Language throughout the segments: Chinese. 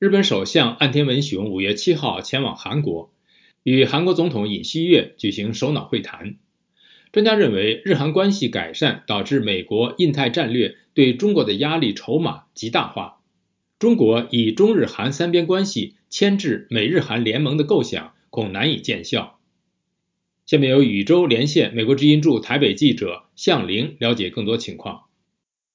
日本首相岸田文雄五月七号前往韩国，与韩国总统尹锡悦举行首脑会谈。专家认为，日韩关系改善导致美国印太战略对中国的压力筹码极大化，中国以中日韩三边关系牵制美日韩联盟的构想恐难以见效。下面由宇宙连线美国之音驻台北记者向玲了解更多情况。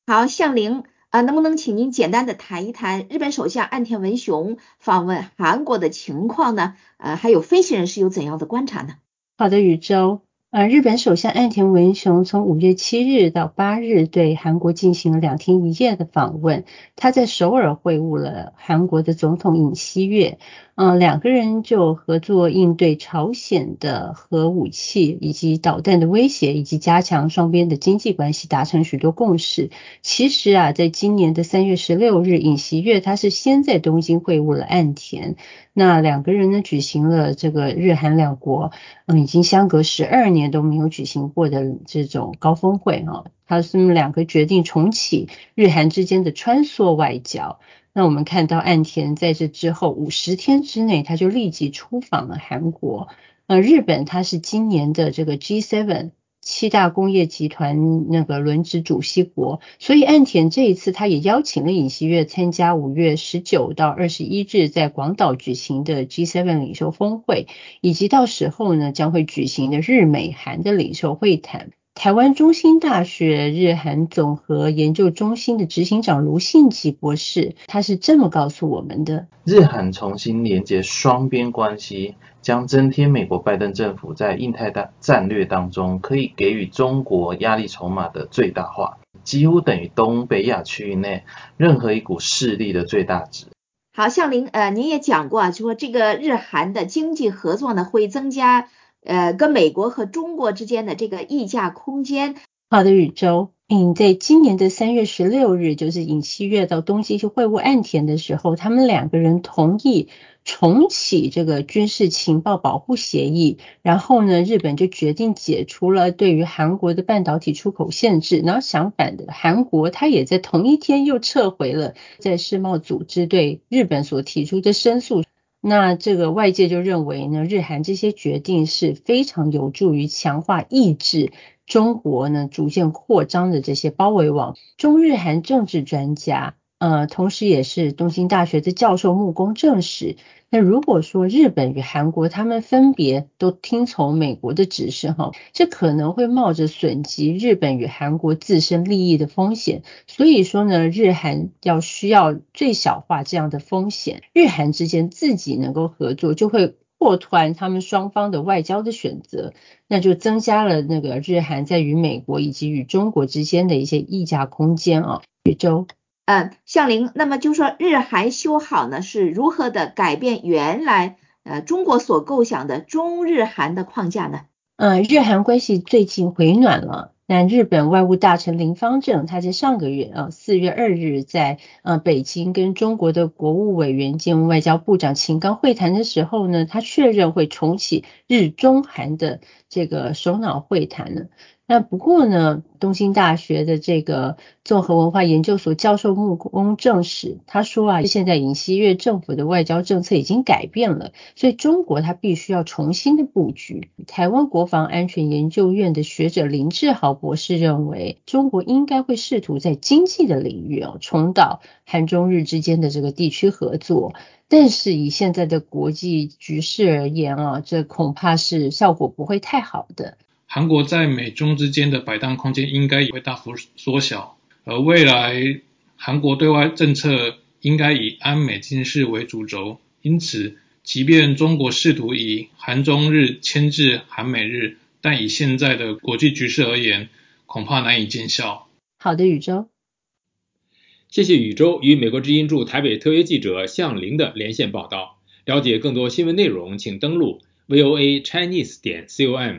好，向玲。啊，能不能请您简单的谈一谈日本首相岸田文雄访问韩国的情况呢？呃，还有分析人士有怎样的观察呢？好的，宇宙。呃，日本首相岸田文雄从五月七日到八日对韩国进行了两天一夜的访问。他在首尔会晤了韩国的总统尹锡悦，嗯，两个人就合作应对朝鲜的核武器以及导弹的威胁，以及加强双边的经济关系达成许多共识。其实啊，在今年的三月十六日，尹锡悦他是先在东京会晤了岸田。那两个人呢，举行了这个日韩两国，嗯，已经相隔十二年都没有举行过的这种高峰会啊。他们两个决定重启日韩之间的穿梭外交。那我们看到岸田在这之后五十天之内，他就立即出访了韩国。呃，日本它是今年的这个 G7。七大工业集团那个轮值主席国，所以岸田这一次他也邀请了尹锡悦参加五月十九到二十一日在广岛举行的 G7 领袖峰会，以及到时候呢将会举行的日美韩的领袖会谈。台湾中心大学日韩总和研究中心的执行长卢信吉博士，他是这么告诉我们的：日韩重新连接双边关系，将增添美国拜登政府在印太大战略当中可以给予中国压力筹码的最大化，几乎等于东北亚区域内任何一股势力的最大值。好，向林，呃，您也讲过，就说这个日韩的经济合作呢，会增加。呃，跟美国和中国之间的这个议价空间。好的，宇宙。嗯，在今年的三月十六日，就是尹锡悦到东京去会晤岸田的时候，他们两个人同意重启这个军事情报保护协议。然后呢，日本就决定解除了对于韩国的半导体出口限制。然后相反的，韩国他也在同一天又撤回了在世贸组织对日本所提出的申诉。那这个外界就认为呢，日韩这些决定是非常有助于强化抑制中国呢逐渐扩张的这些包围网。中日韩政治专家。呃，同时也是东京大学的教授木工证实，那如果说日本与韩国他们分别都听从美国的指示哈，这可能会冒着损及日本与韩国自身利益的风险。所以说呢，日韩要需要最小化这样的风险，日韩之间自己能够合作，就会扩团他们双方的外交的选择，那就增加了那个日韩在与美国以及与中国之间的一些议价空间啊，宇宙。嗯，向林，那么就说日韩修好呢，是如何的改变原来呃中国所构想的中日韩的框架呢？嗯，日韩关系最近回暖了。那日本外务大臣林方正，他在上个月啊四月二日在呃北京跟中国的国务委员兼外交部长秦刚会谈的时候呢，他确认会重启日中韩的这个首脑会谈呢。那不过呢，东京大学的这个综合文化研究所教授木工证实，他说啊，现在尹锡悦政府的外交政策已经改变了，所以中国他必须要重新的布局。台湾国防安全研究院的学者林志豪博士认为，中国应该会试图在经济的领域啊，重蹈韩中日之间的这个地区合作，但是以现在的国际局势而言啊，这恐怕是效果不会太好的。韩国在美中之间的摆荡空间应该也会大幅缩小，而未来韩国对外政策应该以安美近视为主轴，因此，即便中国试图以韩中日牵制韩美日，但以现在的国际局势而言，恐怕难以见效。好的，宇宙，谢谢宇宙与美国之音驻台北特约记者向林的连线报道。了解更多新闻内容，请登录 voa chinese 点 com。